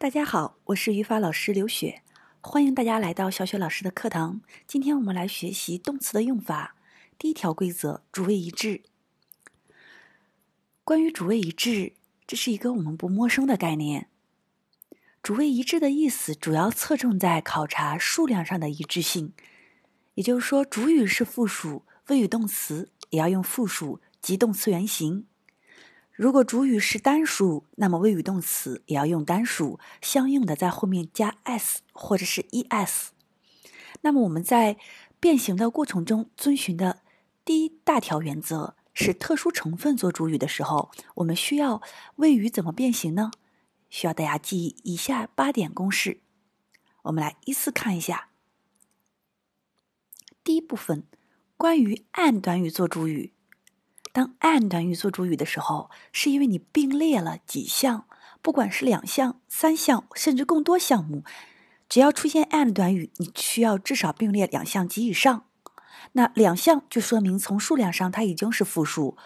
大家好，我是语法老师刘雪，欢迎大家来到小雪老师的课堂。今天我们来学习动词的用法。第一条规则：主谓一致。关于主谓一致，这是一个我们不陌生的概念。主谓一致的意思主要侧重在考察数量上的一致性，也就是说，主语是复数，谓语动词也要用复数及动词原形。如果主语是单数，那么谓语动词也要用单数，相应的在后面加 s 或者是 es。那么我们在变形的过程中遵循的第一大条原则是：特殊成分做主语的时候，我们需要谓语怎么变形呢？需要大家记忆以下八点公式。我们来依次看一下。第一部分，关于 and 短语做主语。当 and 短语做主语的时候，是因为你并列了几项，不管是两项、三项，甚至更多项目，只要出现 and 短语，你需要至少并列两项及以上。那两项就说明从数量上它已经是复数，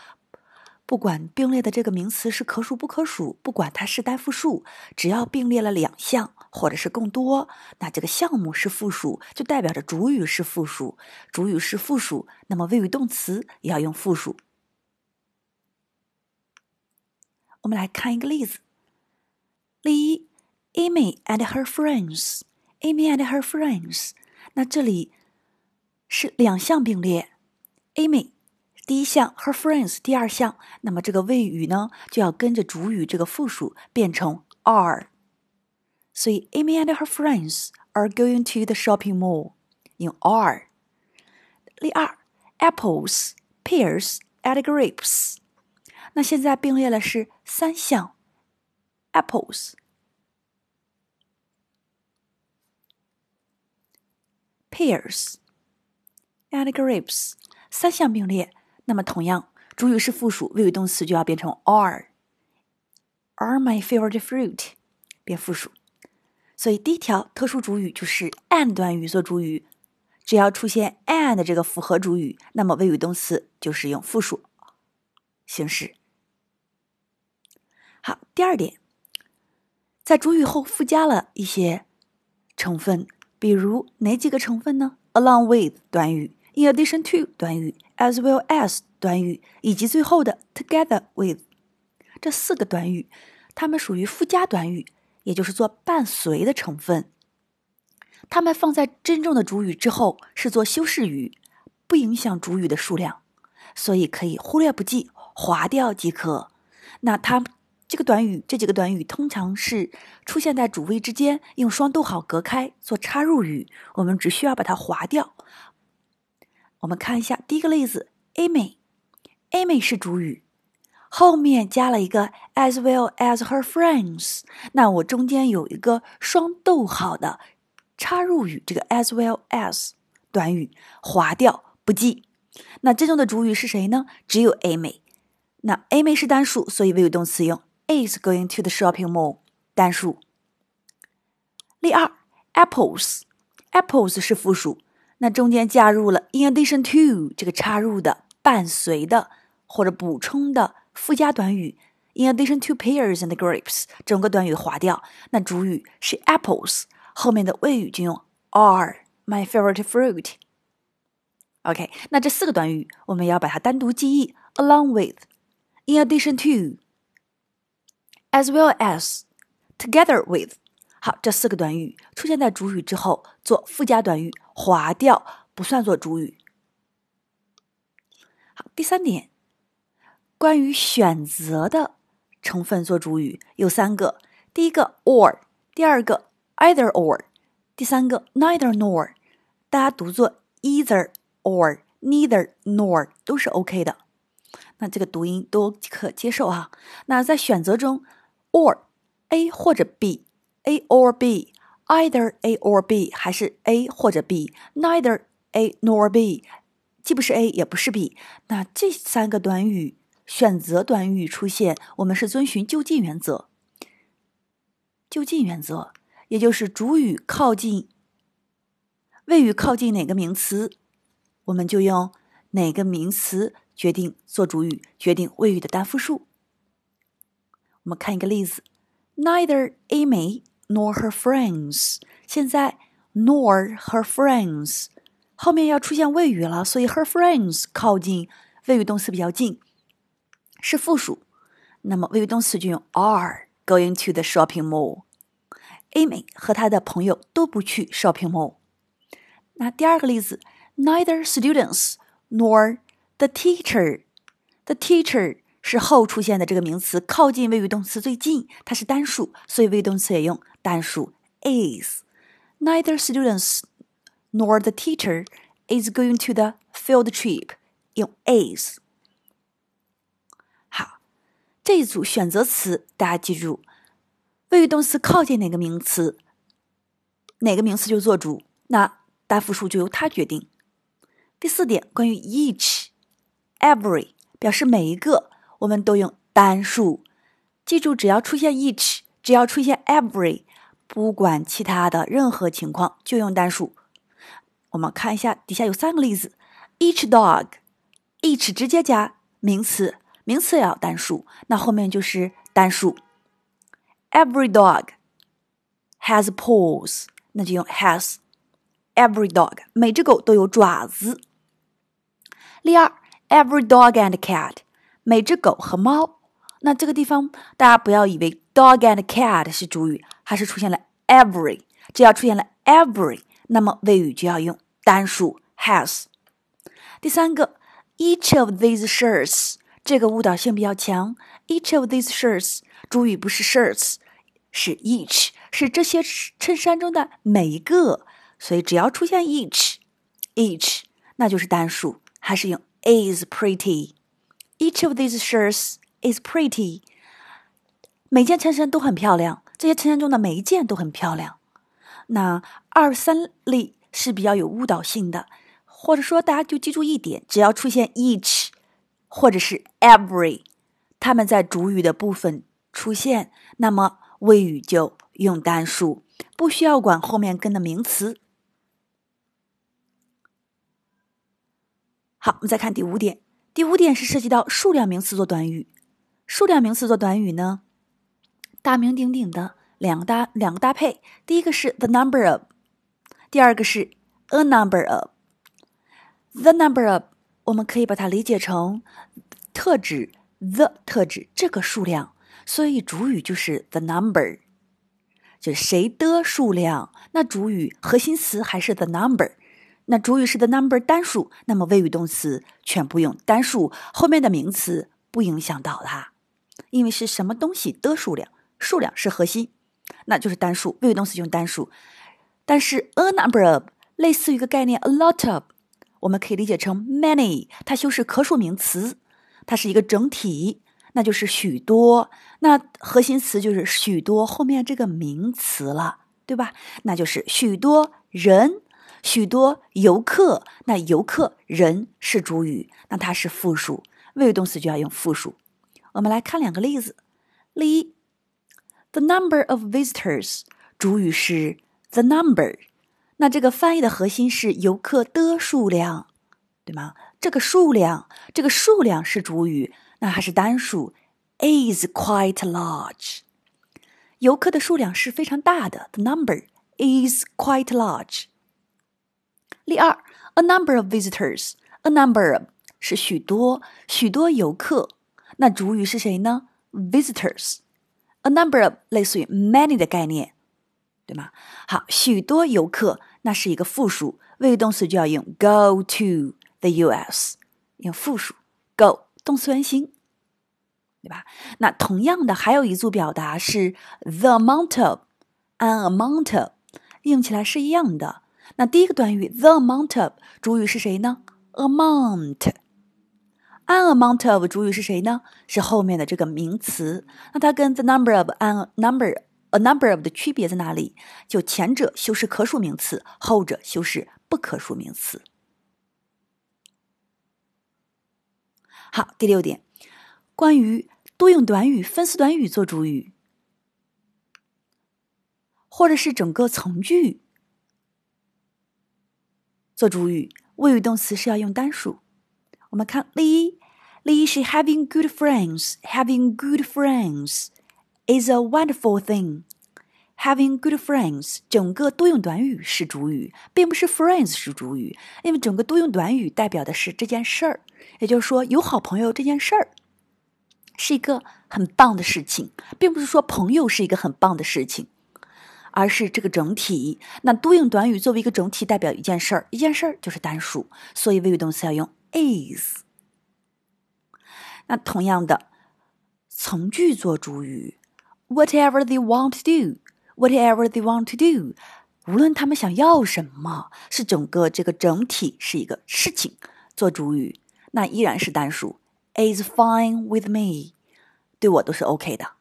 不管并列的这个名词是可数不可数，不管它是单复数，只要并列了两项或者是更多，那这个项目是复数，就代表着主语是复数。主语是复数，那么谓语动词也要用复数。我们来看一个例子。例一，Amy and her friends。Amy and her friends。那这里是两项并列，Amy 第一项，her friends 第二项。那么这个谓语呢，就要跟着主语这个复数变成 are。所以，Amy and her friends are going to the shopping mall。用 are。例二，Apples, pears, and grapes。 那现在并列了是三项：apples、pears and grapes，三项并列。那么同样，主语是复数，谓语动词就要变成 are。Are my favorite fruit 变复数。所以第一条特殊主语就是 and 短语做主语，只要出现 and 这个复合主语，那么谓语动词就是用复数形式。好，第二点，在主语后附加了一些成分，比如哪几个成分呢？Along with 短语，in addition to 短语，as well as 短语，以及最后的 together with 这四个短语，它们属于附加短语，也就是做伴随的成分。它们放在真正的主语之后是做修饰语，不影响主语的数量，所以可以忽略不计，划掉即可。那它。这个短语，这几个短语通常是出现在主谓之间，用双逗号隔开做插入语。我们只需要把它划掉。我们看一下第一个例子，Amy，Amy 是主语，后面加了一个 as well as her friends。那我中间有一个双逗号的插入语，这个 as well as 短语划掉不记。那真正的主语是谁呢？只有 Amy。那 Amy 是单数，所以谓语动词用。is going to the shopping mall 单数。例二，apples，apples 是复数，那中间加入了 in addition to 这个插入的、伴随的或者补充的附加短语。in addition to pears and grapes，整个短语划掉，那主语是 apples，后面的谓语就用 are my favorite fruit。OK，那这四个短语我们要把它单独记忆，along with，in addition to。 As well as, together with，好，这四个短语出现在主语之后做附加短语，划掉不算作主语。好，第三点，关于选择的成分做主语有三个，第一个 or，第二个 either or，第三个 neither nor，大家读作 either or neither nor 都是 OK 的，那这个读音都可接受哈。那在选择中。Or A 或者 B，A or B，either A or B 还是 A 或者 B，neither A nor B，既不是 A 也不是 B。那这三个短语选择短语出现，我们是遵循就近原则。就近原则，也就是主语靠近谓语靠近哪个名词，我们就用哪个名词决定做主语，决定谓语的单复数。我们看一个例子：Neither Amy nor her friends。现在 nor her friends 后面要出现谓语了，所以 her friends 靠近谓语动词比较近，是复数。那么谓语动词就用 are going to the shopping mall。Amy 和她的朋友都不去 shopping mall。那第二个例子，neither students nor the teacher。the teacher 是后出现的这个名词，靠近谓语动词最近，它是单数，所以谓语动词也用单数 is。Neither students nor the teacher is going to the field trip，用 is。好，这一组选择词大家记住，谓语动词靠近哪个名词，哪个名词就做主，那单复数就由它决定。第四点，关于 each、every 表示每一个。我们都用单数，记住，只要出现 each，只要出现 every，不管其他的任何情况，就用单数。我们看一下底下有三个例子：each dog，each 直接加名词，名词也要单数，那后面就是单数。Every dog has paws，那就用 has。Every dog，每只狗都有爪子。例二：Every dog and cat。每只狗和猫，那这个地方大家不要以为 dog and cat 是主语，还是出现了 every。只要出现了 every，那么谓语就要用单数 has。第三个，each of these shirts，这个误导性比较强。each of these shirts，主语不是 shirts，是 each，是这些衬衫中的每一个，所以只要出现 each，each，那就是单数，还是用 is pretty。Each of these shirts is pretty。每件衬衫都很漂亮，这些衬衫中的每一件都很漂亮。那二三例是比较有误导性的，或者说大家就记住一点：只要出现 each 或者是 every，它们在主语的部分出现，那么谓语就用单数，不需要管后面跟的名词。好，我们再看第五点。第五点是涉及到数量名词做短语，数量名词做短语呢，大名鼎鼎的两个搭两个搭配，第一个是 the number of，第二个是 a number of。the number of 我们可以把它理解成特指 the 特指这个数量，所以主语就是 the number，就是谁的数量，那主语核心词还是 the number。那主语是的 number 单数，那么谓语动词全部用单数，后面的名词不影响到它，因为是什么东西的数量，数量是核心，那就是单数，谓语动词用单数。但是 a number of 类似于一个概念 a lot of，我们可以理解成 many，它修饰可数名词，它是一个整体，那就是许多，那核心词就是许多后面这个名词了，对吧？那就是许多人。许多游客，那游客人是主语，那它是复数，谓语动词就要用复数。我们来看两个例子。例一，the number of visitors，主语是 the number，那这个翻译的核心是游客的数量，对吗？这个数量，这个数量是主语，那还是单数，is quite large。游客的数量是非常大的，the number is quite large。第二，a number of visitors，a number of 是许多许多游客，那主语是谁呢？visitors，a number of 类似于 many 的概念，对吗？好，许多游客那是一个复数，谓语动词就要用 go to the U.S.，用复数 go 动词原形，对吧？那同样的还有一组表达是 the amount of，an amount of，用起来是一样的。那第一个短语 the amount of 主语是谁呢？amount，an amount of 主语是谁呢？是后面的这个名词。那它跟 the number of an number a number of 的区别在哪里？就前者修饰可数名词，后者修饰不可数名词。好，第六点，关于多用短语、分词短语做主语，或者是整个从句。做主语，谓语动词是要用单数。我们看例一，例一是 having good friends，having good friends is a wonderful thing。having good friends，整个多用短语是主语，并不是 friends 是主语，因为整个多用短语代表的是这件事儿，也就是说有好朋友这件事儿是一个很棒的事情，并不是说朋友是一个很棒的事情，而是这个整体。那多用短语作为一个整体代表一件事儿，一件事儿就是单数，所以谓语动词要用 is。那同样的，从句做主语，whatever they want to do，whatever they want to do，无论他们想要什么，是整个这个整体是一个事情做主语，那依然是单数，is fine with me，对我都是 OK 的。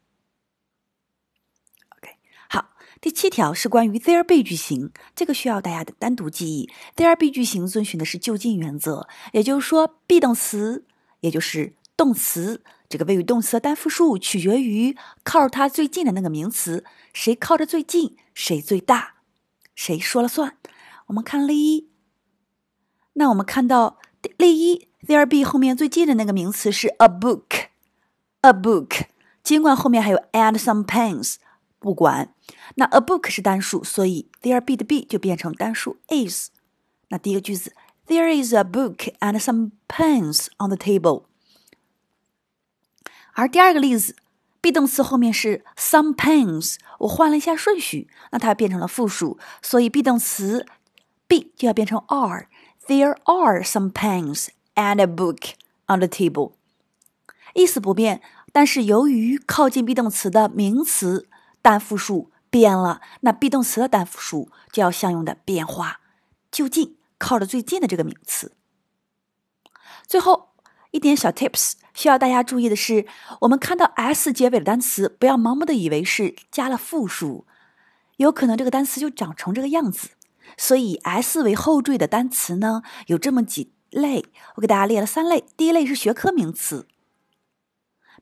OK，好，第七条是关于 there be 句型，这个需要大家的单独记忆。there be 句型遵循的是就近原则，也就是说，be 动词，也就是动词这个谓语动词的单复数取决于靠它最近的那个名词，谁靠着最近，谁最大，谁说了算。我们看例一，那我们看到例一，there be 后面最近的那个名词是 a book，a book，尽管后面还有 and some pens，不管，那 a book 是单数，所以 there be 的 be 就变成单数 is。那第一个句子，there is a book and some pens on the table。而第二个例子，be 动词后面是 some pens，我换了一下顺序，那它变成了复数，所以 be 动词 be 就要变成 are。There are some pens and a book on the table，意思不变，但是由于靠近 be 动词的名词单复数变了，那 be 动词的单复数就要相应的变化，就近靠着最近的这个名词。最后一点小 tips。需要大家注意的是，我们看到 s 结尾的单词，不要盲目的以为是加了复数，有可能这个单词就长成这个样子。所以 s 为后缀的单词呢，有这么几类，我给大家列了三类。第一类是学科名词，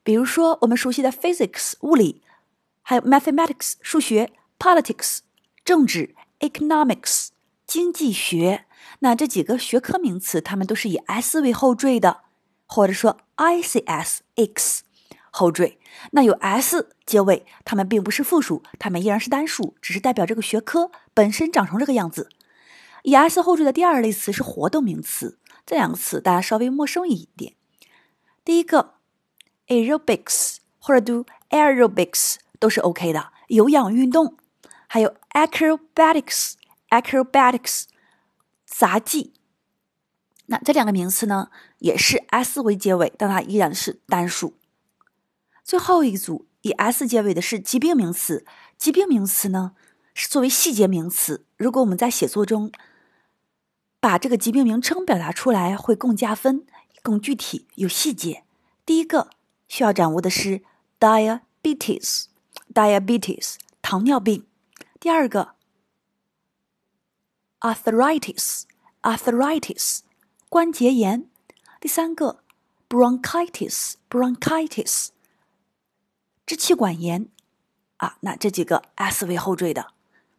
比如说我们熟悉的 physics 物理，还有 mathematics 数学，politics 政治，economics 经济学。那这几个学科名词，它们都是以 s 为后缀的。或者说 i c s x 后缀，那有 s 结尾，它们并不是复数，它们依然是单数，只是代表这个学科本身长成这个样子。以 s 后缀的第二类词是活动名词，这两个词大家稍微陌生一点。第一个 aerobics 或者读 aerobics 都是 OK 的，有氧运动。还有 acrobatics，acrobatics 杂技。那这两个名词呢，也是 s 为结尾，但它依然是单数。最后一组以 s 结尾的是疾病名词，疾病名词呢是作为细节名词。如果我们在写作中把这个疾病名称表达出来，会更加分、更具体、有细节。第一个需要掌握的是 diabetes diabetes 糖尿病。第二个 arthritis，arthritis。关节炎，第三个，bronchitis，bronchitis，支气管炎，啊，那这几个 s 为后缀的，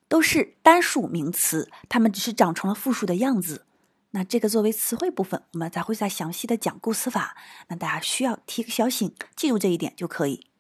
都是单数名词，它们只是长成了复数的样子。那这个作为词汇部分，我们才会再详细的讲构词法。那大家需要提个小醒，记住这一点就可以。